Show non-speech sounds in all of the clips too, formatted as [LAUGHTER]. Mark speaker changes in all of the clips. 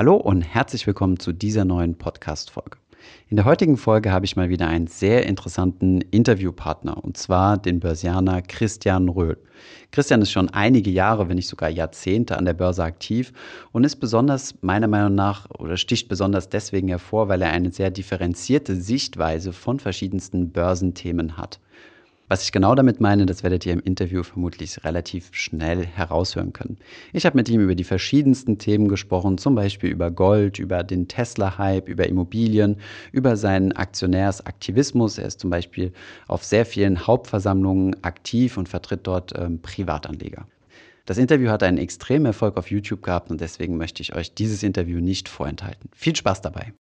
Speaker 1: Hallo und herzlich willkommen zu dieser neuen Podcast-Folge. In der heutigen Folge habe ich mal wieder einen sehr interessanten Interviewpartner und zwar den Börsianer Christian Röhl. Christian ist schon einige Jahre, wenn nicht sogar Jahrzehnte an der Börse aktiv und ist besonders meiner Meinung nach oder sticht besonders deswegen hervor, weil er eine sehr differenzierte Sichtweise von verschiedensten Börsenthemen hat. Was ich genau damit meine, das werdet ihr im Interview vermutlich relativ schnell heraushören können. Ich habe mit ihm über die verschiedensten Themen gesprochen, zum Beispiel über Gold, über den Tesla-Hype, über Immobilien, über seinen Aktionärsaktivismus. Er ist zum Beispiel auf sehr vielen Hauptversammlungen aktiv und vertritt dort ähm, Privatanleger. Das Interview hat einen extremen Erfolg auf YouTube gehabt und deswegen möchte ich euch dieses Interview nicht vorenthalten. Viel Spaß dabei!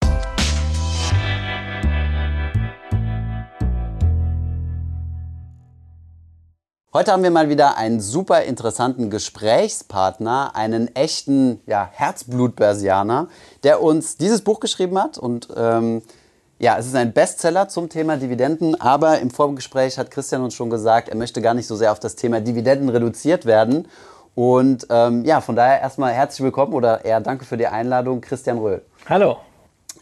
Speaker 1: Heute haben wir mal wieder einen super interessanten Gesprächspartner, einen echten ja, Herzblut-Börsianer, der uns dieses Buch geschrieben hat. Und ähm, ja, es ist ein Bestseller zum Thema Dividenden, aber im Vorgespräch hat Christian uns schon gesagt, er möchte gar nicht so sehr auf das Thema Dividenden reduziert werden. Und ähm, ja, von daher erstmal herzlich willkommen oder eher danke für die Einladung, Christian Röhl.
Speaker 2: Hallo.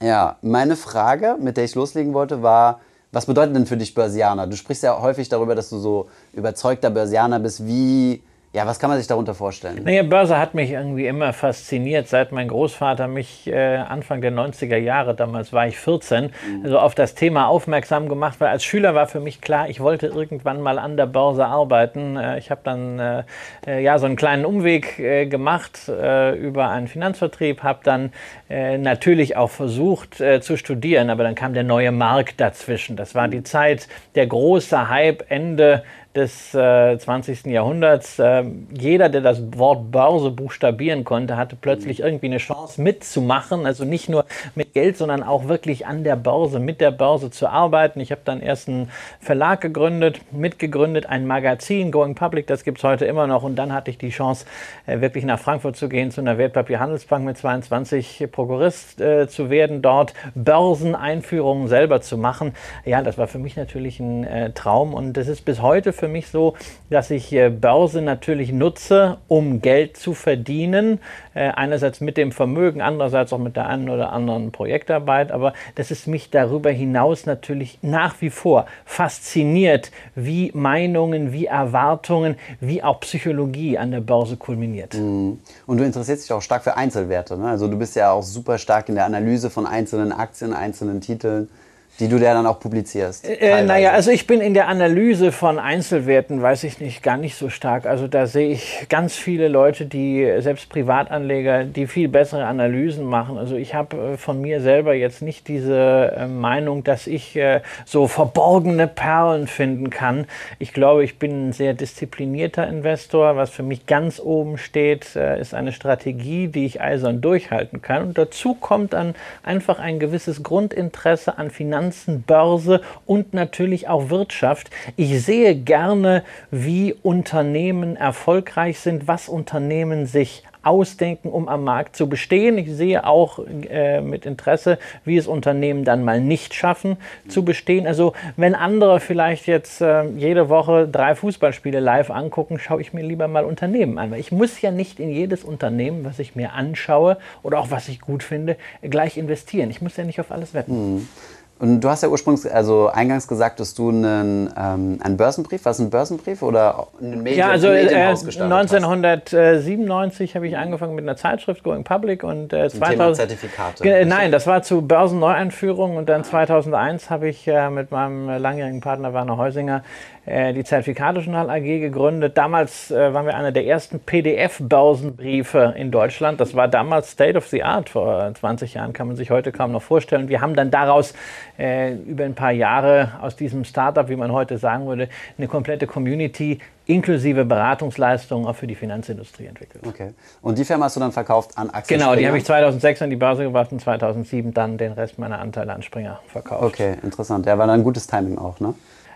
Speaker 1: Ja, meine Frage, mit der ich loslegen wollte, war, was bedeutet denn für dich Börsianer? Du sprichst ja häufig darüber, dass du so überzeugter Börsianer bist. Wie, ja, was kann man sich darunter vorstellen?
Speaker 2: Naja, Börse hat mich irgendwie immer fasziniert, seit mein Großvater mich äh, Anfang der 90er Jahre, damals war ich 14, mhm. also auf das Thema aufmerksam gemacht, weil als Schüler war für mich klar, ich wollte irgendwann mal an der Börse arbeiten. Äh, ich habe dann äh, äh, ja so einen kleinen Umweg äh, gemacht äh, über einen Finanzvertrieb, habe dann natürlich auch versucht zu studieren, aber dann kam der neue Markt dazwischen. Das war die Zeit, der große Hype Ende des äh, 20. Jahrhunderts. Äh, jeder, der das Wort Börse buchstabieren konnte, hatte plötzlich irgendwie eine Chance mitzumachen. Also nicht nur mit Geld, sondern auch wirklich an der Börse, mit der Börse zu arbeiten. Ich habe dann erst einen Verlag gegründet, mitgegründet, ein Magazin, Going Public, das gibt es heute immer noch. Und dann hatte ich die Chance, äh, wirklich nach Frankfurt zu gehen, zu einer Wertpapierhandelsbank mit 22 Prokurist äh, zu werden, dort Börseneinführungen selber zu machen. Ja, das war für mich natürlich ein äh, Traum und das ist bis heute für für mich so, dass ich äh, Börse natürlich nutze, um Geld zu verdienen. Äh, einerseits mit dem Vermögen, andererseits auch mit der einen oder anderen Projektarbeit. Aber das ist mich darüber hinaus natürlich nach wie vor fasziniert, wie Meinungen, wie Erwartungen, wie auch Psychologie an der Börse kulminiert.
Speaker 1: Mhm. Und du interessierst dich auch stark für Einzelwerte. Ne? Also du bist ja auch super stark in der Analyse von einzelnen Aktien, einzelnen Titeln die du dann auch publizierst.
Speaker 2: Äh, naja, also ich bin in der Analyse von Einzelwerten, weiß ich nicht, gar nicht so stark. Also da sehe ich ganz viele Leute, die selbst Privatanleger, die viel bessere Analysen machen. Also ich habe äh, von mir selber jetzt nicht diese äh, Meinung, dass ich äh, so verborgene Perlen finden kann. Ich glaube, ich bin ein sehr disziplinierter Investor. Was für mich ganz oben steht, äh, ist eine Strategie, die ich eisern durchhalten kann. Und dazu kommt dann einfach ein gewisses Grundinteresse an Finanzen Finanzen, Börse und natürlich auch Wirtschaft. Ich sehe gerne, wie Unternehmen erfolgreich sind, was Unternehmen sich ausdenken, um am Markt zu bestehen. Ich sehe auch äh, mit Interesse, wie es Unternehmen dann mal nicht schaffen zu bestehen. Also wenn andere vielleicht jetzt äh, jede Woche drei Fußballspiele live angucken, schaue ich mir lieber mal Unternehmen an. Weil ich muss ja nicht in jedes Unternehmen, was ich mir anschaue oder auch was ich gut finde, gleich investieren. Ich muss ja nicht auf alles wetten.
Speaker 1: Mhm. Und du hast ja ursprünglich, also eingangs gesagt, dass du einen, ähm, einen Börsenbrief, was ein Börsenbrief oder
Speaker 2: ein Medium, ja, also ein äh, 1997 habe ich angefangen mit einer Zeitschrift Going Public und äh, 2000 Zertifikate. nein, das war zu Börsenneueinführung und dann 2001 habe ich äh, mit meinem langjährigen Partner Werner Heusinger äh, die Zertifikatejournal AG gegründet. Damals äh, waren wir einer der ersten PDF-Börsenbriefe in Deutschland. Das war damals State of the Art. Vor 20 Jahren kann man sich heute kaum noch vorstellen. Wir haben dann daraus äh, über ein paar Jahre aus diesem Startup, wie man heute sagen würde, eine komplette Community inklusive Beratungsleistungen auch für die Finanzindustrie entwickelt.
Speaker 1: Okay. Und die Firma hast du dann verkauft an Aktien?
Speaker 2: Genau, die habe ich 2006 an die Börse gebracht und 2007 dann den Rest meiner Anteile an Springer verkauft.
Speaker 1: Okay, interessant. Ja, war dann ein gutes Timing auch, ne?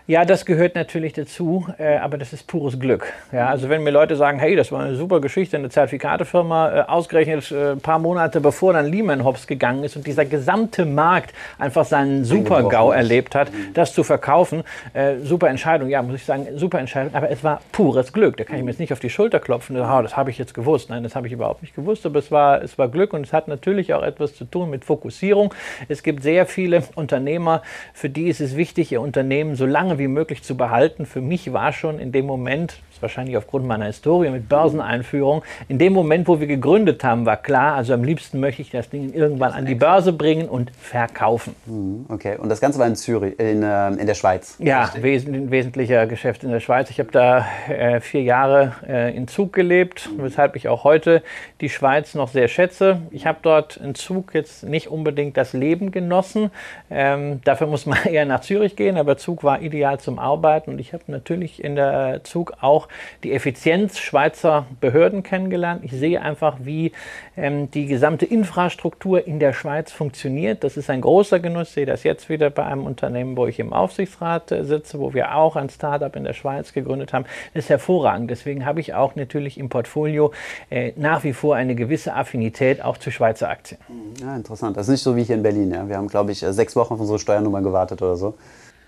Speaker 2: Ja, das gehört natürlich dazu, äh, aber das ist pures Glück. Ja, also wenn mir Leute sagen, hey, das war eine super Geschichte, eine Zertifikatefirma, äh, ausgerechnet äh, ein paar Monate bevor dann Lehman Hops gegangen ist und dieser gesamte Markt einfach seinen Super-GAU erlebt hat, mhm. das zu verkaufen, äh, super Entscheidung, ja, muss ich sagen, super Entscheidung, aber es war pures Glück. Da kann ich mir jetzt nicht auf die Schulter klopfen, oh, das habe ich jetzt gewusst. Nein, das habe ich überhaupt nicht gewusst, aber es war, es war Glück und es hat natürlich auch etwas zu tun mit Fokussierung. Es gibt sehr viele Unternehmer, für die ist es wichtig, ihr Unternehmen so lange wie möglich zu behalten. Für mich war schon in dem Moment, wahrscheinlich aufgrund meiner Historie mit Börseneinführung. In dem Moment, wo wir gegründet haben, war klar, also am liebsten möchte ich das Ding irgendwann an die Börse bringen und verkaufen.
Speaker 1: Mhm, okay, und das Ganze war in Zürich, in, äh, in der Schweiz?
Speaker 2: Ja, wes wesentlicher Geschäft in der Schweiz. Ich habe da äh, vier Jahre äh, in Zug gelebt, weshalb ich auch heute die Schweiz noch sehr schätze. Ich habe dort in Zug jetzt nicht unbedingt das Leben genossen. Ähm, dafür muss man [LAUGHS] eher nach Zürich gehen, aber Zug war ideal zum Arbeiten und ich habe natürlich in der Zug auch die Effizienz Schweizer Behörden kennengelernt. Ich sehe einfach, wie ähm, die gesamte Infrastruktur in der Schweiz funktioniert. Das ist ein großer Genuss. Ich sehe das jetzt wieder bei einem Unternehmen, wo ich im Aufsichtsrat äh, sitze, wo wir auch ein Startup in der Schweiz gegründet haben. Das ist hervorragend. Deswegen habe ich auch natürlich im Portfolio äh, nach wie vor eine gewisse Affinität auch zu Schweizer Aktien.
Speaker 1: Ja, interessant. Das ist nicht so wie hier in Berlin. Ja. Wir haben, glaube ich, äh, sechs Wochen auf unsere Steuernummer gewartet oder so.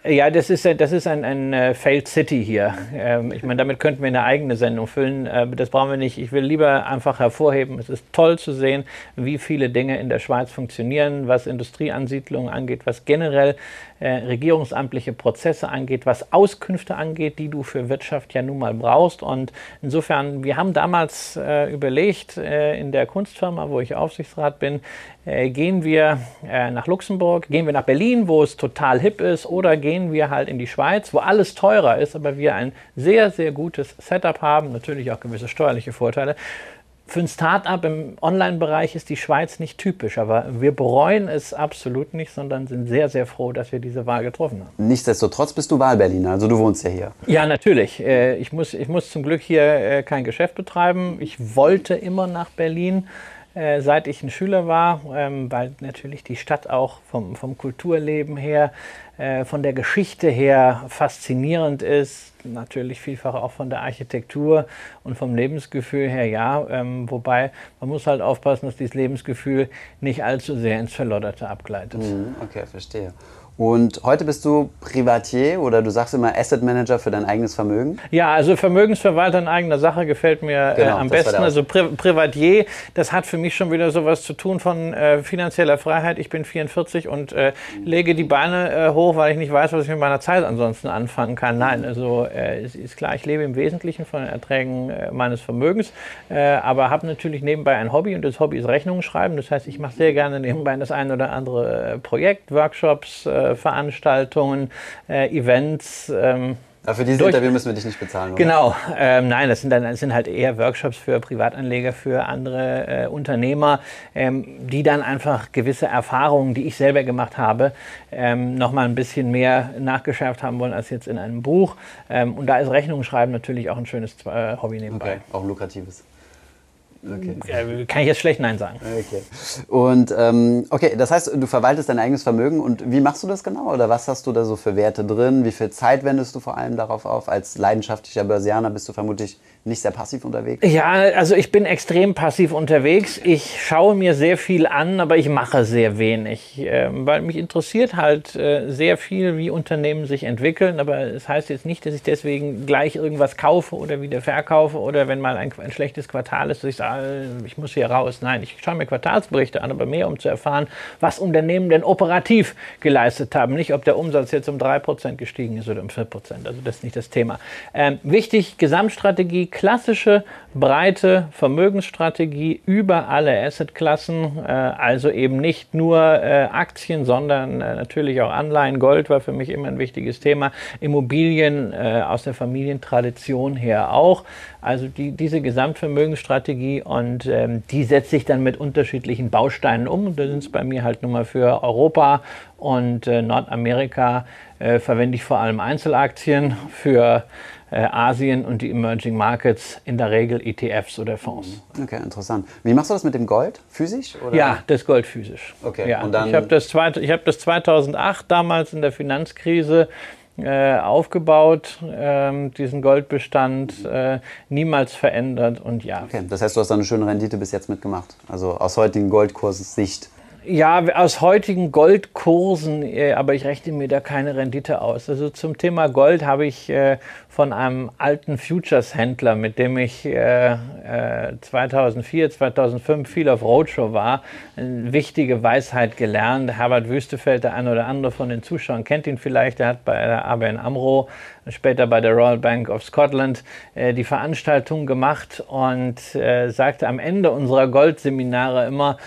Speaker 2: Ja, das ist, das ist ein, ein uh, Failed City hier. Ähm, ich meine, damit könnten wir eine eigene Sendung füllen. Äh, das brauchen wir nicht. Ich will lieber einfach hervorheben, es ist toll zu sehen, wie viele Dinge in der Schweiz funktionieren, was Industrieansiedlungen angeht, was generell äh, regierungsamtliche Prozesse angeht, was Auskünfte angeht, die du für Wirtschaft ja nun mal brauchst. Und insofern, wir haben damals äh, überlegt, äh, in der Kunstfirma, wo ich Aufsichtsrat bin, äh, gehen wir äh, nach Luxemburg, gehen wir nach Berlin, wo es total hip ist, oder gehen wir halt in die Schweiz, wo alles teurer ist, aber wir ein sehr, sehr gutes Setup haben, natürlich auch gewisse steuerliche Vorteile. Für ein Start-up im Online-Bereich ist die Schweiz nicht typisch, aber wir bereuen es absolut nicht, sondern sind sehr, sehr froh, dass wir diese Wahl getroffen haben.
Speaker 1: Nichtsdestotrotz bist du Wahlberliner, also du wohnst ja hier.
Speaker 2: Ja, natürlich. Äh, ich muss, ich muss zum Glück hier äh, kein Geschäft betreiben. Ich wollte immer nach Berlin. Äh, seit ich ein Schüler war, ähm, weil natürlich die Stadt auch vom, vom Kulturleben her, äh, von der Geschichte her faszinierend ist, natürlich vielfach auch von der Architektur und vom Lebensgefühl her, ja. Ähm, wobei man muss halt aufpassen, dass dieses Lebensgefühl nicht allzu sehr ins Verlodderte abgleitet.
Speaker 1: Mhm, okay, verstehe. Und heute bist du Privatier oder du sagst immer Asset Manager für dein eigenes Vermögen?
Speaker 2: Ja, also Vermögensverwalter in eigener Sache gefällt mir äh, genau, äh, am besten. Also Pri Privatier, das hat für mich schon wieder sowas zu tun von äh, finanzieller Freiheit. Ich bin 44 und äh, lege die Beine äh, hoch, weil ich nicht weiß, was ich mit meiner Zeit ansonsten anfangen kann. Nein, also äh, es ist klar, ich lebe im Wesentlichen von den Erträgen meines Vermögens, aber habe natürlich nebenbei ein Hobby und das Hobby ist Rechnungen schreiben. Das heißt, ich mache sehr gerne nebenbei das ein oder andere Projekt, Workshops, Veranstaltungen, äh, Events.
Speaker 1: Ähm, aber für dieses Interview müssen wir dich nicht bezahlen,
Speaker 2: oder? Genau, ähm, nein, das sind, dann, das sind halt eher Workshops für Privatanleger, für andere äh, Unternehmer, ähm, die dann einfach gewisse Erfahrungen, die ich selber gemacht habe, ähm, nochmal ein bisschen mehr nachgeschärft haben wollen als jetzt in einem Buch. Ähm, und da ist Rechnungen schreiben natürlich auch ein schönes äh, Hobby nebenbei. Okay,
Speaker 1: auch lukratives.
Speaker 2: Okay. Kann ich jetzt schlecht Nein sagen.
Speaker 1: Okay. Und ähm, okay, das heißt, du verwaltest dein eigenes Vermögen und wie machst du das genau? Oder was hast du da so für Werte drin? Wie viel Zeit wendest du vor allem darauf auf? Als leidenschaftlicher Börsianer bist du vermutlich nicht sehr passiv unterwegs?
Speaker 2: Ja, also ich bin extrem passiv unterwegs. Ich schaue mir sehr viel an, aber ich mache sehr wenig, äh, weil mich interessiert halt äh, sehr viel, wie Unternehmen sich entwickeln. Aber es das heißt jetzt nicht, dass ich deswegen gleich irgendwas kaufe oder wieder verkaufe oder wenn mal ein, ein schlechtes Quartal ist, dass ich sage, ich muss hier raus. Nein, ich schaue mir Quartalsberichte an, aber mehr um zu erfahren, was Unternehmen denn operativ geleistet haben. Nicht, ob der Umsatz jetzt um 3% gestiegen ist oder um 4%. Also das ist nicht das Thema. Ähm, wichtig, Gesamtstrategie, klassische breite Vermögensstrategie über alle Assetklassen, äh, also eben nicht nur äh, Aktien, sondern äh, natürlich auch Anleihen. Gold war für mich immer ein wichtiges Thema. Immobilien äh, aus der Familientradition her auch. Also die, diese Gesamtvermögensstrategie und ähm, die setze ich dann mit unterschiedlichen Bausteinen um. Da sind es bei mir halt nur mal für Europa und äh, Nordamerika äh, verwende ich vor allem Einzelaktien für äh, Asien und die Emerging Markets in der Regel ETFs oder Fonds.
Speaker 1: Okay, interessant. Wie machst du das mit dem Gold? Physisch?
Speaker 2: Oder? Ja, das Gold physisch. Okay. Ja. Und dann ich habe das, hab das 2008 damals in der Finanzkrise äh, aufgebaut, ähm, diesen Goldbestand, äh, niemals verändert und ja.
Speaker 1: Okay, das heißt, du hast da eine schöne Rendite bis jetzt mitgemacht, also aus heutigen Goldkurssicht.
Speaker 2: Ja, aus heutigen Goldkursen, äh, aber ich rechne mir da keine Rendite aus. Also zum Thema Gold habe ich äh, von einem alten Futures-Händler, mit dem ich 2004, äh, 2005 viel auf Roadshow war, eine wichtige Weisheit gelernt. Herbert Wüstefeld, der eine oder andere von den Zuschauern kennt ihn vielleicht, der hat bei der ABN AMRO, später bei der Royal Bank of Scotland die Veranstaltung gemacht und sagte am Ende unserer Goldseminare immer,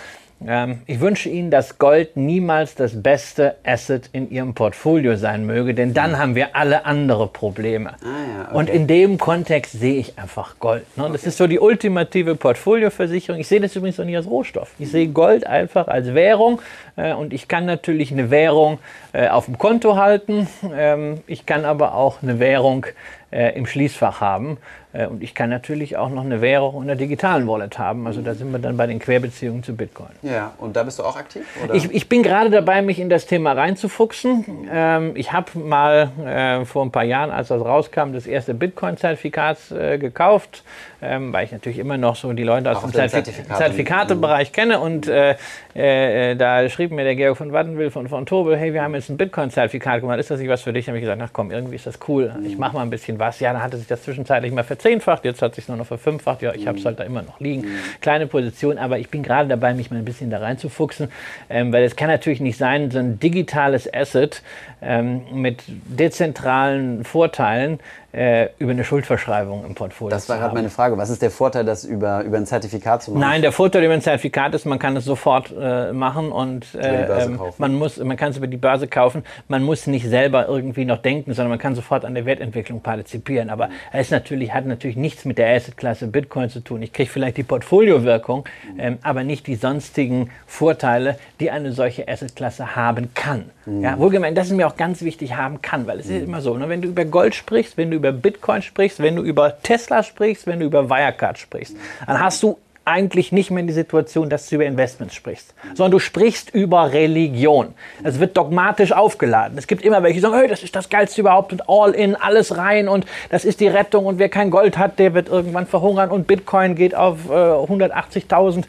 Speaker 2: ich wünsche Ihnen, dass Gold niemals das beste Asset in Ihrem Portfolio sein möge, denn dann haben wir alle andere Probleme. Ah, ja, okay. Und in dem Kontext sehe ich einfach Gold. Ne? Okay. Das ist so die ultimative Portfolioversicherung. Ich sehe das übrigens auch nicht als Rohstoff. Ich sehe Gold einfach als Währung äh, und ich kann natürlich eine Währung äh, auf dem Konto halten. Ähm, ich kann aber auch eine Währung äh, im Schließfach haben. Äh, und ich kann natürlich auch noch eine Währung in der digitalen Wallet haben. Also da sind wir dann bei den Querbeziehungen zu Bitcoin.
Speaker 1: Ja, und da bist du auch aktiv?
Speaker 2: Ich, ich, bin gerade dabei, mich in das Thema reinzufuchsen. Ähm, ich habe mal äh, vor ein paar Jahren, als das rauskam, das erste Bitcoin-Zertifikat äh, gekauft, ähm, weil ich natürlich immer noch so die Leute aus auch dem Zertifikate. Zertifikatebereich kenne. Und äh, äh, da schrieb mir der Georg von Wattenwil von, von Tobel, hey, wir haben jetzt ein Bitcoin-Zertifikat gemacht, ist das nicht was für dich? Da habe ich gesagt, ach komm, irgendwie ist das cool. Ich mache mal ein bisschen was. Ja, dann hatte sich das zwischenzeitlich mal verzehnfacht, jetzt hat sich nur noch verfünffacht. Ja, ich habe es halt da immer noch liegen. Mhm. Kleine Position, aber ich bin gerade dabei, mich mal ein bisschen da reinzufuchsen, ähm, weil es kann natürlich nicht sein, so ein digitales Asset ähm, mit dezentralen Vorteilen äh, über eine Schuldverschreibung im Portfolio
Speaker 1: Das war gerade meine Frage. Was ist der Vorteil, das über, über ein Zertifikat zu machen?
Speaker 2: Nein, der Vorteil über ein Zertifikat ist, man kann es sofort äh, machen und äh, man, muss, man kann es über die Börse kaufen. Man muss nicht selber irgendwie noch denken, sondern man kann sofort an der Wertentwicklung partizipieren. Aber es natürlich, hat natürlich nichts mit der Assetklasse Bitcoin zu tun. Ich kriege vielleicht die Portfoliowirkung, ähm, aber nicht die sonstigen Vorteile, die eine solche Assetklasse haben kann. Mhm. Ja, wohlgemeint, das ist mir auch ganz wichtig, haben kann, weil es mhm. ist immer so, ne, wenn du über Gold sprichst, wenn du über Bitcoin sprichst, wenn du über Tesla sprichst, wenn du über Wirecard sprichst, dann hast du eigentlich nicht mehr in die Situation, dass du über Investments sprichst, sondern du sprichst über Religion. Es wird dogmatisch aufgeladen. Es gibt immer welche, die sagen, hey, das ist das Geilste überhaupt und all in, alles rein und das ist die Rettung und wer kein Gold hat, der wird irgendwann verhungern und Bitcoin geht auf äh, 180.000.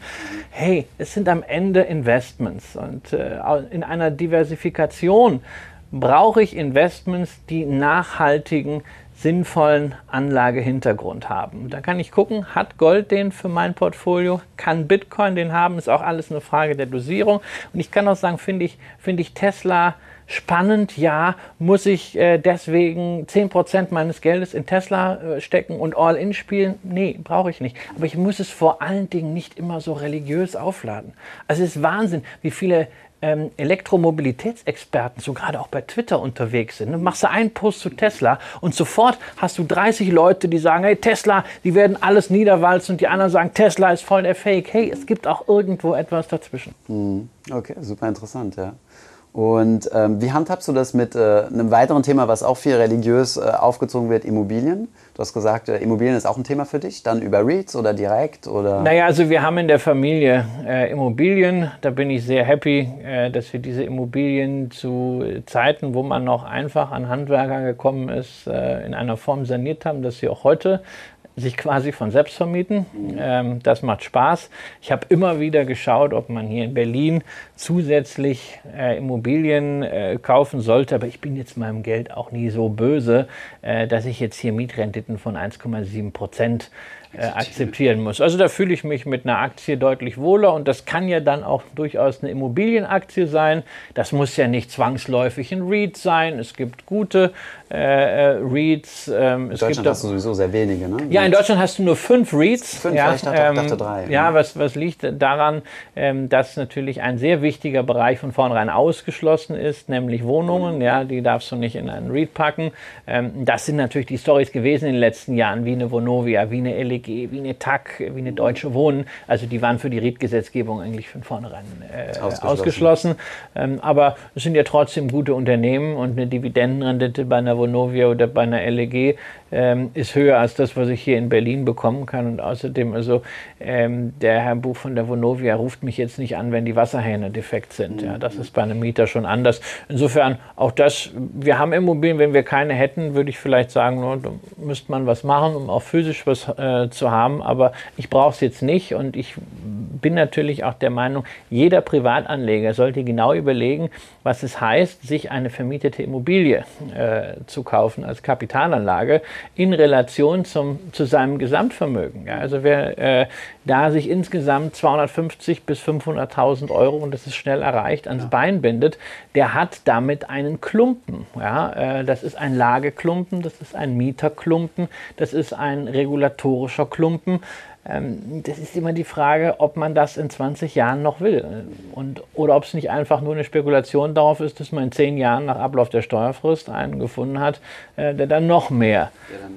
Speaker 2: Hey, es sind am Ende Investments und äh, in einer Diversifikation brauche ich Investments, die nachhaltigen sinnvollen Anlagehintergrund haben. Da kann ich gucken, hat Gold den für mein Portfolio, kann Bitcoin den haben, ist auch alles eine Frage der Dosierung. Und ich kann auch sagen, finde ich, finde ich Tesla spannend, ja, muss ich äh, deswegen 10% meines Geldes in Tesla äh, stecken und All-In spielen? Nee, brauche ich nicht. Aber ich muss es vor allen Dingen nicht immer so religiös aufladen. Also es ist Wahnsinn, wie viele ähm, Elektromobilitätsexperten, so gerade auch bei Twitter unterwegs sind. Ne? Machst du einen Post zu Tesla und sofort hast du 30 Leute, die sagen, hey Tesla, die werden alles niederwalzen und die anderen sagen, Tesla ist voll der Fake. Hey, es gibt auch irgendwo etwas dazwischen.
Speaker 1: Hm. Okay, super interessant, ja. Und ähm, wie handhabst du das mit äh, einem weiteren Thema, was auch viel religiös äh, aufgezogen wird, Immobilien? Du hast gesagt, äh, Immobilien ist auch ein Thema für dich, dann über REITs oder direkt? Oder?
Speaker 2: Naja, also wir haben in der Familie äh, Immobilien. Da bin ich sehr happy, äh, dass wir diese Immobilien zu Zeiten, wo man noch einfach an Handwerker gekommen ist, äh, in einer Form saniert haben, dass sie auch heute sich quasi von selbst vermieten. Ähm, das macht Spaß. Ich habe immer wieder geschaut, ob man hier in Berlin zusätzlich äh, Immobilien äh, kaufen sollte. Aber ich bin jetzt meinem Geld auch nie so böse, äh, dass ich jetzt hier Mietrenditen von 1,7 Prozent äh, akzeptieren muss. Also da fühle ich mich mit einer Aktie deutlich wohler und das kann ja dann auch durchaus eine Immobilienaktie sein. Das muss ja nicht zwangsläufig ein REIT sein. Es gibt gute äh, äh REITs.
Speaker 1: Ähm, in Deutschland hast du sowieso sehr wenige, ne?
Speaker 2: Ja, in Deutschland hast du nur fünf REITs.
Speaker 1: Fünf, ja, ich dachte, ähm, dachte drei.
Speaker 2: Ja, was, was liegt daran, ähm, dass natürlich ein sehr wichtiger Bereich von vornherein ausgeschlossen ist, nämlich Wohnungen. Ja, die darfst du nicht in einen REIT packen. Ähm, das sind natürlich die Stories gewesen in den letzten Jahren, wie eine Vonovia, wie eine LEG wie eine TAC, wie eine Deutsche Wohnen. Also die waren für die REIT-Gesetzgebung eigentlich von vornherein äh, ausgeschlossen. ausgeschlossen. Ähm, aber es sind ja trotzdem gute Unternehmen und eine Dividendenrendite bei einer Vonovia oder bei einer LEG ähm, ist höher als das, was ich hier in Berlin bekommen kann. Und außerdem, also ähm, der Herr Buch von der Vonovia ruft mich jetzt nicht an, wenn die Wasserhähne defekt sind. Ja, das ist bei einem Mieter schon anders. Insofern auch das, wir haben Immobilien, wenn wir keine hätten, würde ich vielleicht sagen, no, da müsste man was machen, um auch physisch was äh, zu haben. Aber ich brauche es jetzt nicht und ich bin natürlich auch der Meinung, jeder Privatanleger sollte genau überlegen, was es heißt, sich eine vermietete Immobilie äh, zu kaufen als Kapitalanlage in Relation zum, zu seinem Gesamtvermögen. Ja, also wer äh, da sich insgesamt 250 bis 500.000 Euro, und das ist schnell erreicht, ans ja. Bein bindet, der hat damit einen Klumpen. Ja, äh, das ist ein Lageklumpen, das ist ein Mieterklumpen, das ist ein regulatorischer Klumpen. Ähm, das ist immer die Frage, ob man das in 20 Jahren noch will. Und, oder ob es nicht einfach nur eine Spekulation darauf ist, dass man in 10 Jahren nach Ablauf der Steuerfrist einen gefunden hat, äh, der dann noch mehr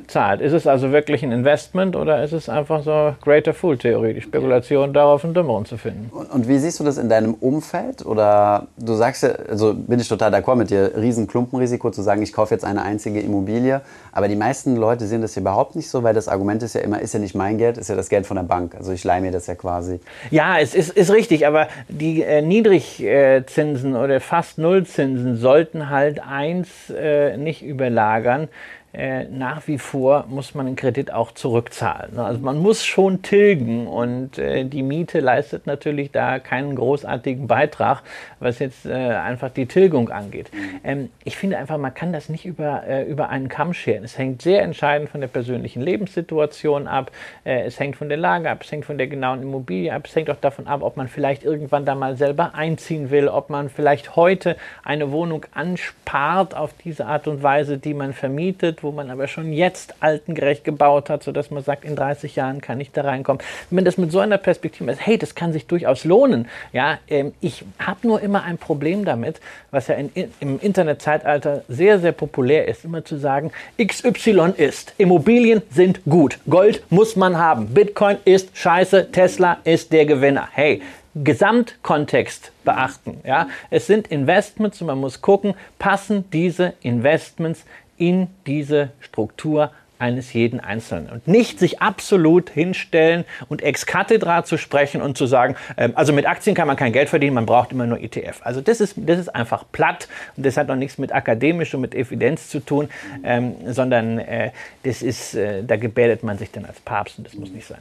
Speaker 2: zahlt. Ist es also wirklich ein Investment oder ist es einfach so Greater Fool Theorie, die Spekulation darauf, einen Dümmeren zu finden?
Speaker 1: Und, und, wie siehst du das in deinem Umfeld? Oder du sagst ja, also bin ich total d'accord mit dir, Riesenklumpenrisiko zu sagen, ich kaufe jetzt eine einzige Immobilie. Aber die meisten Leute sehen das überhaupt nicht so, weil das Argument ist ja immer, ist ja nicht mein Geld, ist ja das Geld von der Bank. Also ich leihe mir das ja quasi.
Speaker 2: Ja, es ist, ist richtig, aber die äh, Niedrigzinsen oder fast Nullzinsen sollten halt eins äh, nicht überlagern, äh, nach wie vor muss man den Kredit auch zurückzahlen. Also man muss schon tilgen und äh, die Miete leistet natürlich da keinen großartigen Beitrag, was jetzt äh, einfach die Tilgung angeht. Mhm. Ähm, ich finde einfach, man kann das nicht über, äh, über einen Kamm scheren. Es hängt sehr entscheidend von der persönlichen Lebenssituation ab, äh, es hängt von der Lage ab, es hängt von der genauen Immobilie ab, es hängt auch davon ab, ob man vielleicht irgendwann da mal selber einziehen will, ob man vielleicht heute eine Wohnung anspart auf diese Art und Weise, die man vermietet wo man aber schon jetzt altengerecht gebaut hat, sodass man sagt, in 30 Jahren kann ich da reinkommen. Wenn man das mit so einer Perspektive ist, hey, das kann sich durchaus lohnen. Ja, ähm, ich habe nur immer ein Problem damit, was ja in, im Internetzeitalter sehr, sehr populär ist, immer zu sagen, XY ist, Immobilien sind gut, Gold muss man haben, Bitcoin ist scheiße, Tesla ist der Gewinner. Hey, Gesamtkontext beachten. Ja? Es sind Investments und man muss gucken, passen diese Investments in diese Struktur eines jeden Einzelnen. Und nicht sich absolut hinstellen und ex cathedra zu sprechen und zu sagen, ähm, also mit Aktien kann man kein Geld verdienen, man braucht immer nur ETF. Also das ist, das ist einfach platt und das hat noch nichts mit akademisch und mit Evidenz zu tun, ähm, sondern äh, das ist, äh, da gebärdet man sich dann als Papst und das muss nicht sein.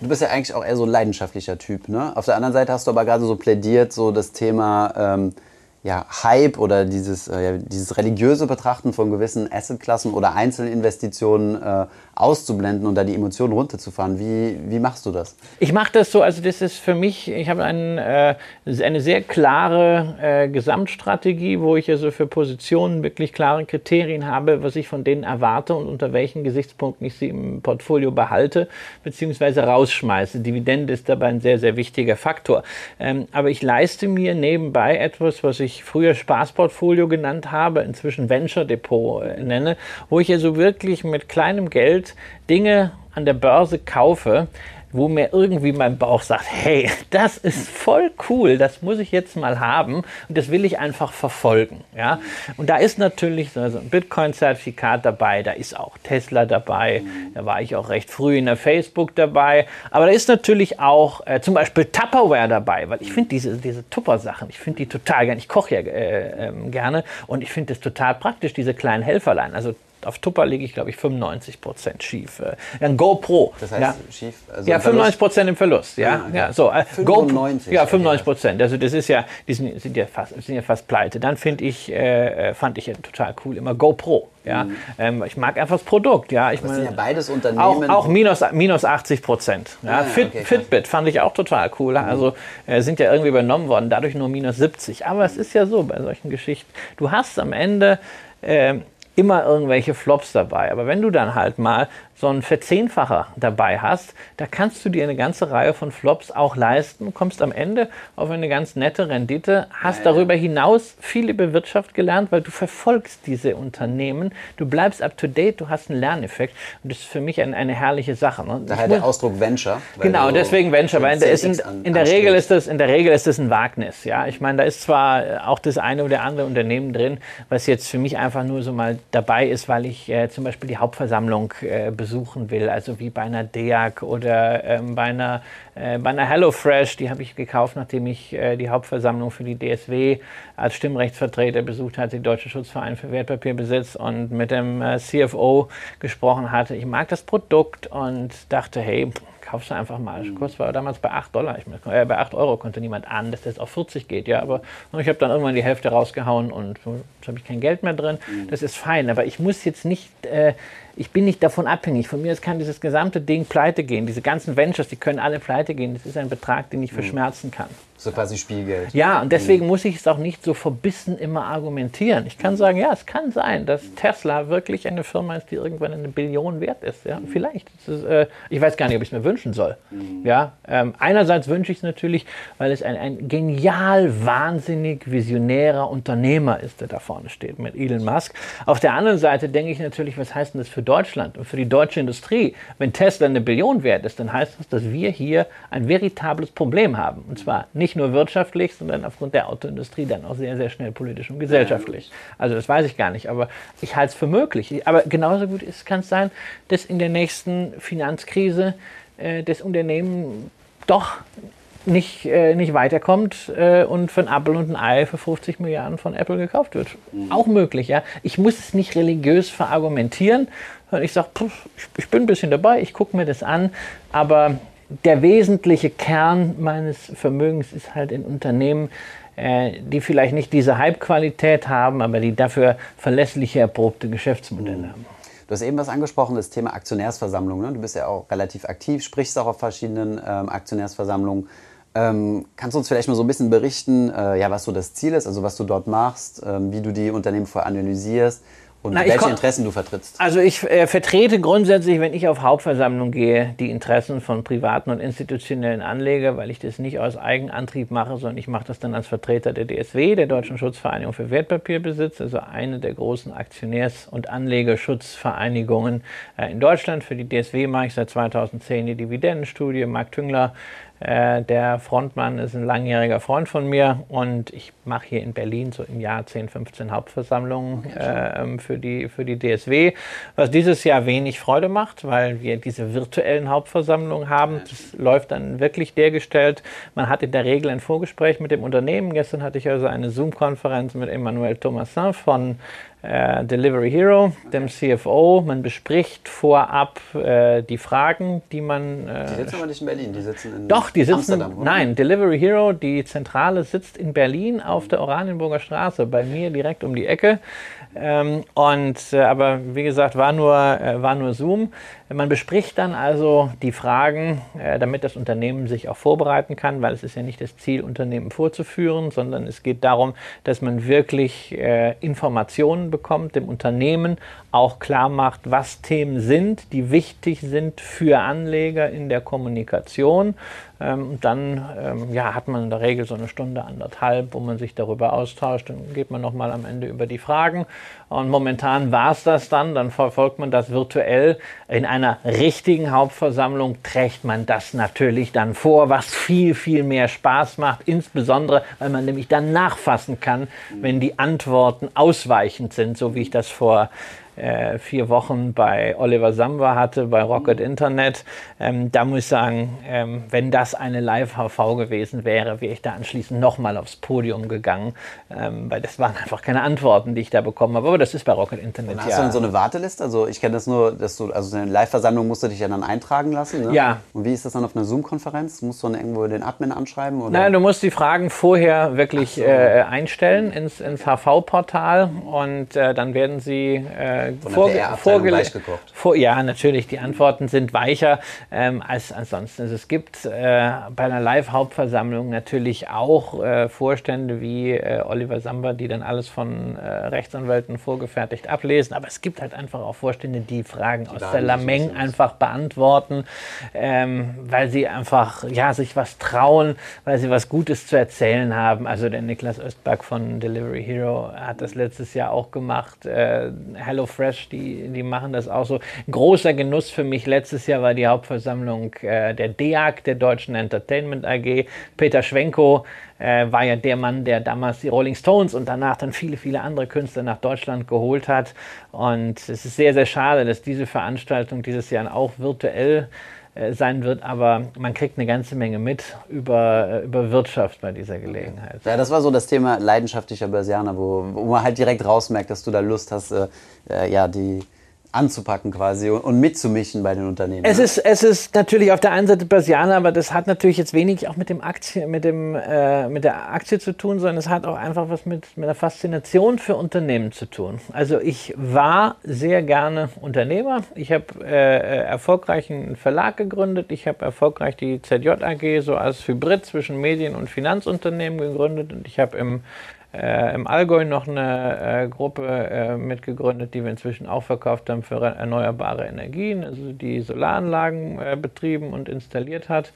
Speaker 1: Du bist ja eigentlich auch eher so ein leidenschaftlicher Typ. Ne? Auf der anderen Seite hast du aber gerade so plädiert, so das Thema ähm, ja, Hype oder dieses, äh, dieses religiöse Betrachten von gewissen Assetklassen oder Einzelinvestitionen äh, auszublenden und da die Emotionen runterzufahren. Wie, wie machst du das?
Speaker 2: Ich mache das so, also das ist für mich, ich habe ein, äh, eine sehr klare äh, Gesamtstrategie, wo ich also für Positionen wirklich klare Kriterien habe, was ich von denen erwarte und unter welchen Gesichtspunkten ich sie im Portfolio behalte bzw. rausschmeiße. Dividende ist dabei ein sehr, sehr wichtiger Faktor. Ähm, aber ich leiste mir nebenbei etwas, was ich früher Spaßportfolio genannt habe, inzwischen Venture Depot äh, nenne, wo ich also wirklich mit kleinem Geld Dinge an der Börse kaufe, wo mir irgendwie mein Bauch sagt, hey, das ist voll cool, das muss ich jetzt mal haben und das will ich einfach verfolgen. Ja? Und da ist natürlich so ein Bitcoin-Zertifikat dabei, da ist auch Tesla dabei, da war ich auch recht früh in der Facebook dabei, aber da ist natürlich auch äh, zum Beispiel Tupperware dabei, weil ich finde diese, diese Tupper-Sachen, ich finde die total gerne, ich koche ja äh, äh, gerne und ich finde das total praktisch, diese kleinen Helferlein. Also auf Tupper liege ich, glaube ich, 95 Prozent schief. Äh, ein GoPro.
Speaker 1: Das heißt
Speaker 2: ja.
Speaker 1: schief?
Speaker 2: Also ja, 95 Prozent im Verlust. Ja, ah, okay. ja so. Äh,
Speaker 1: 95?
Speaker 2: Ja, 95 Prozent. Also das ist ja, die sind, sind, ja, fast, sind ja fast pleite. Dann finde ich, äh, fand ich ja total cool immer GoPro. Ja, mhm. ähm, ich mag einfach das Produkt. Ja, ich
Speaker 1: meine, sind ja beides Unternehmen.
Speaker 2: Auch, auch minus, minus 80 Prozent. Ja, ah, Fit, okay, Fitbit fand ich auch total cool. Mhm. Also äh, sind ja irgendwie übernommen worden, dadurch nur minus 70. Aber es ist ja so bei solchen Geschichten. Du hast am Ende äh, immer irgendwelche Flops dabei. Aber wenn du dann halt mal so ein Verzehnfacher dabei hast, da kannst du dir eine ganze Reihe von Flops auch leisten, kommst am Ende auf eine ganz nette Rendite, hast darüber hinaus viel über Wirtschaft gelernt, weil du verfolgst diese Unternehmen, du bleibst up to date, du hast einen Lerneffekt und das ist für mich ein, eine herrliche Sache.
Speaker 1: Ne? Daher der Ausdruck Venture.
Speaker 2: Genau, deswegen Venture, weil in, in, in, der Regel ist das, in der Regel ist das ein Wagnis. Ja? Ich meine, da ist zwar auch das eine oder andere Unternehmen drin, was jetzt für mich einfach nur so mal dabei ist, weil ich äh, zum Beispiel die Hauptversammlung äh, besuche besuchen will, also wie bei einer DEAG oder ähm, bei, einer, äh, bei einer HelloFresh, die habe ich gekauft, nachdem ich äh, die Hauptversammlung für die DSW als Stimmrechtsvertreter besucht hatte, die Deutsche Schutzverein für Wertpapierbesitz und mit dem äh, CFO gesprochen hatte. Ich mag das Produkt und dachte, hey, kaufst du einfach mal. Der Kurs war damals bei 8 Dollar. Ich, äh, bei 8 Euro konnte niemand an, dass das auf 40 geht. Ja, aber ich habe dann irgendwann die Hälfte rausgehauen und jetzt habe ich kein Geld mehr drin. Mhm. Das ist fein. Aber ich muss jetzt nicht äh, ich bin nicht davon abhängig. Von mir aus kann dieses gesamte Ding pleite gehen. Diese ganzen Ventures, die können alle pleite gehen. Das ist ein Betrag, den ich mhm. verschmerzen kann.
Speaker 1: So quasi Spielgeld.
Speaker 2: Ja, und deswegen mhm. muss ich es auch nicht so verbissen immer argumentieren. Ich kann sagen, ja, es kann sein, dass Tesla wirklich eine Firma ist, die irgendwann eine Billion wert ist. Ja, mhm. vielleicht. Ist, äh, ich weiß gar nicht, ob ich es mir wünschen soll. Ja, ähm, einerseits wünsche ich es natürlich, weil es ein, ein genial, wahnsinnig visionärer Unternehmer ist, der da vorne steht mit Elon Musk. Auf der anderen Seite denke ich natürlich, was heißt denn das für Deutschland und für die deutsche Industrie? Wenn Tesla eine Billion wert ist, dann heißt das, dass wir hier ein veritables Problem haben. Und zwar nicht nur wirtschaftlich, sondern aufgrund der Autoindustrie dann auch sehr, sehr schnell politisch und gesellschaftlich. Also das weiß ich gar nicht, aber ich halte es für möglich. Aber genauso gut kann es sein, dass in der nächsten Finanzkrise äh, das Unternehmen doch nicht, äh, nicht weiterkommt äh, und ein Apple und ein Ei für 50 Milliarden von Apple gekauft wird. Mhm. Auch möglich, ja. Ich muss es nicht religiös verargumentieren. Ich sage, ich bin ein bisschen dabei, ich gucke mir das an, aber der wesentliche Kern meines Vermögens ist halt in Unternehmen, äh, die vielleicht nicht diese Hype-Qualität haben, aber die dafür verlässliche, erprobte Geschäftsmodelle mhm. haben.
Speaker 1: Du hast eben was angesprochen, das Thema Aktionärsversammlung. Ne? Du bist ja auch relativ aktiv, sprichst auch auf verschiedenen ähm, Aktionärsversammlungen. Ähm, kannst du uns vielleicht mal so ein bisschen berichten, äh, ja, was so das Ziel ist, also was du dort machst, ähm, wie du die Unternehmen vorher analysierst, und Na, welche Interessen du vertrittst?
Speaker 2: Also ich äh, vertrete grundsätzlich, wenn ich auf Hauptversammlung gehe, die Interessen von privaten und institutionellen Anlegern, weil ich das nicht aus Eigenantrieb mache, sondern ich mache das dann als Vertreter der DSW, der Deutschen Schutzvereinigung für Wertpapierbesitz, also eine der großen Aktionärs- und Anlegerschutzvereinigungen äh, in Deutschland. Für die DSW mache ich seit 2010 die Dividendenstudie. Marc Tüngler äh, der Frontmann ist ein langjähriger Freund von mir und ich mache hier in Berlin so im Jahr 10, 15 Hauptversammlungen äh, für, die, für die DSW, was dieses Jahr wenig Freude macht, weil wir diese virtuellen Hauptversammlungen haben. Das läuft dann wirklich dergestellt. Man hat in der Regel ein Vorgespräch mit dem Unternehmen. Gestern hatte ich also eine Zoom-Konferenz mit Emmanuel Thomasin von äh, Delivery Hero, dem CFO. Man bespricht vorab äh, die Fragen, die man.
Speaker 1: Äh, die sitzen aber nicht in Berlin, die sitzen in
Speaker 2: Doch, die sitzen. Amsterdam, oder? Nein, Delivery Hero, die Zentrale sitzt in Berlin auf der Oranienburger Straße, bei mir direkt um die Ecke. Ähm, und, äh, aber wie gesagt, war nur, äh, war nur Zoom. Man bespricht dann also die Fragen, äh, damit das Unternehmen sich auch vorbereiten kann, weil es ist ja nicht das Ziel, Unternehmen vorzuführen, sondern es geht darum, dass man wirklich äh, Informationen bekommt, dem Unternehmen auch klar macht, was Themen sind, die wichtig sind für Anleger in der Kommunikation. Ähm, dann ähm, ja, hat man in der Regel so eine Stunde, anderthalb, wo man sich darüber austauscht. Dann geht man nochmal am Ende über die Fragen. Und momentan war es das dann. Dann verfolgt man das virtuell. In einer richtigen Hauptversammlung trägt man das natürlich dann vor, was viel, viel mehr Spaß macht. Insbesondere, weil man nämlich dann nachfassen kann, wenn die Antworten ausweichend sind, so wie ich das vor äh, vier Wochen bei Oliver Samba hatte, bei Rocket Internet. Ähm, da muss ich sagen, ähm, wenn das eine Live-HV gewesen wäre, wäre ich da anschließend nochmal aufs Podium gegangen, ähm, weil das waren einfach keine Antworten, die ich da bekommen habe. Aber das ist bei Rocket Internet
Speaker 1: Und hast ja. Hast du dann so eine Warteliste? Also ich kenne das nur, dass du, also eine Live-Versammlung musst du dich ja dann eintragen lassen. Ne?
Speaker 2: Ja.
Speaker 1: Und wie ist das dann auf einer Zoom-Konferenz? Musst du dann irgendwo den Admin anschreiben? Oder?
Speaker 2: Nein, du musst die Fragen vorher wirklich so. äh, einstellen ins, ins HV-Portal und äh, dann werden sie äh, äh, vorgelegt. Vor, ja, natürlich, die Antworten sind weicher ähm, als ansonsten. Also es gibt äh, bei einer Live-Hauptversammlung natürlich auch äh, Vorstände wie äh, Oliver Samba, die dann alles von äh, Rechtsanwälten vorgefertigt ablesen. Aber es gibt halt einfach auch Vorstände, die Fragen die aus der Lameng einfach beantworten, ähm, weil sie einfach ja, sich was trauen, weil sie was Gutes zu erzählen haben. Also der Niklas Östberg von Delivery Hero hat das letztes Jahr auch gemacht. Äh, HelloFresh, die, die machen das auch so. Großer Genuss für mich letztes Jahr war die Hauptversammlung äh, der DEAG, der Deutschen Entertainment AG. Peter Schwenko äh, war ja der Mann, der damals die Rolling Stones und danach dann viele, viele andere Künstler nach Deutschland geholt hat. Und es ist sehr, sehr schade, dass diese Veranstaltung dieses Jahr auch virtuell äh, sein wird, aber man kriegt eine ganze Menge mit über, äh, über Wirtschaft bei dieser Gelegenheit.
Speaker 1: Ja, das war so das Thema leidenschaftlicher Börsianer, wo, wo man halt direkt rausmerkt, dass du da Lust hast, äh, äh ja, die, anzupacken quasi und mitzumischen bei den Unternehmen.
Speaker 2: Es, ist, es ist natürlich auf der einen Seite Börsianer, aber das hat natürlich jetzt wenig auch mit, dem Aktie, mit, dem, äh, mit der Aktie zu tun, sondern es hat auch einfach was mit, mit der Faszination für Unternehmen zu tun. Also ich war sehr gerne Unternehmer. Ich habe äh, erfolgreich einen Verlag gegründet. Ich habe erfolgreich die ZJ AG so als Hybrid zwischen Medien- und Finanzunternehmen gegründet und ich habe im äh, im Allgäu noch eine äh, Gruppe äh, mitgegründet, die wir inzwischen auch verkauft haben für erneuerbare Energien, also die Solaranlagen äh, betrieben und installiert hat.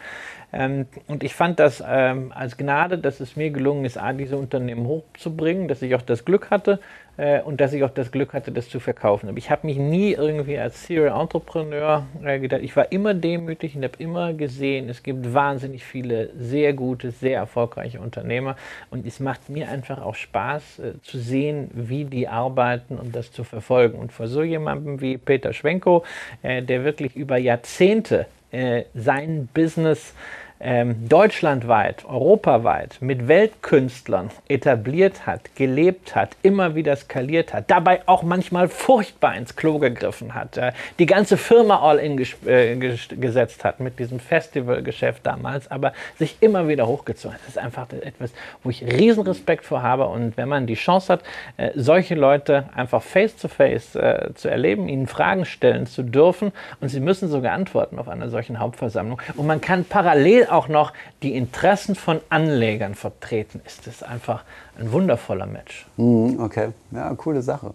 Speaker 2: Ähm, und ich fand das ähm, als Gnade, dass es mir gelungen ist, A, diese Unternehmen hochzubringen, dass ich auch das Glück hatte äh, und dass ich auch das Glück hatte, das zu verkaufen. Aber ich habe mich nie irgendwie als Serial Entrepreneur äh, gedacht. Ich war immer demütig und habe immer gesehen, es gibt wahnsinnig viele sehr gute, sehr erfolgreiche Unternehmer und es macht mir einfach auch Spaß äh, zu sehen, wie die arbeiten und das zu verfolgen. Und vor so jemandem wie Peter Schwenko, äh, der wirklich über Jahrzehnte äh, sein Business ähm, deutschlandweit, europaweit mit Weltkünstlern etabliert hat, gelebt hat, immer wieder skaliert hat, dabei auch manchmal furchtbar ins Klo gegriffen hat, äh, die ganze Firma all in äh, gesetzt hat mit diesem Festivalgeschäft damals, aber sich immer wieder hochgezogen hat. Das ist einfach etwas, wo ich riesen Respekt vor habe und wenn man die Chance hat, äh, solche Leute einfach face to face äh, zu erleben, ihnen Fragen stellen zu dürfen und sie müssen sogar antworten auf einer solchen Hauptversammlung und man kann parallel auch noch die Interessen von Anlegern vertreten, ist es einfach ein wundervoller Match.
Speaker 1: Mhm, okay, ja, coole Sache.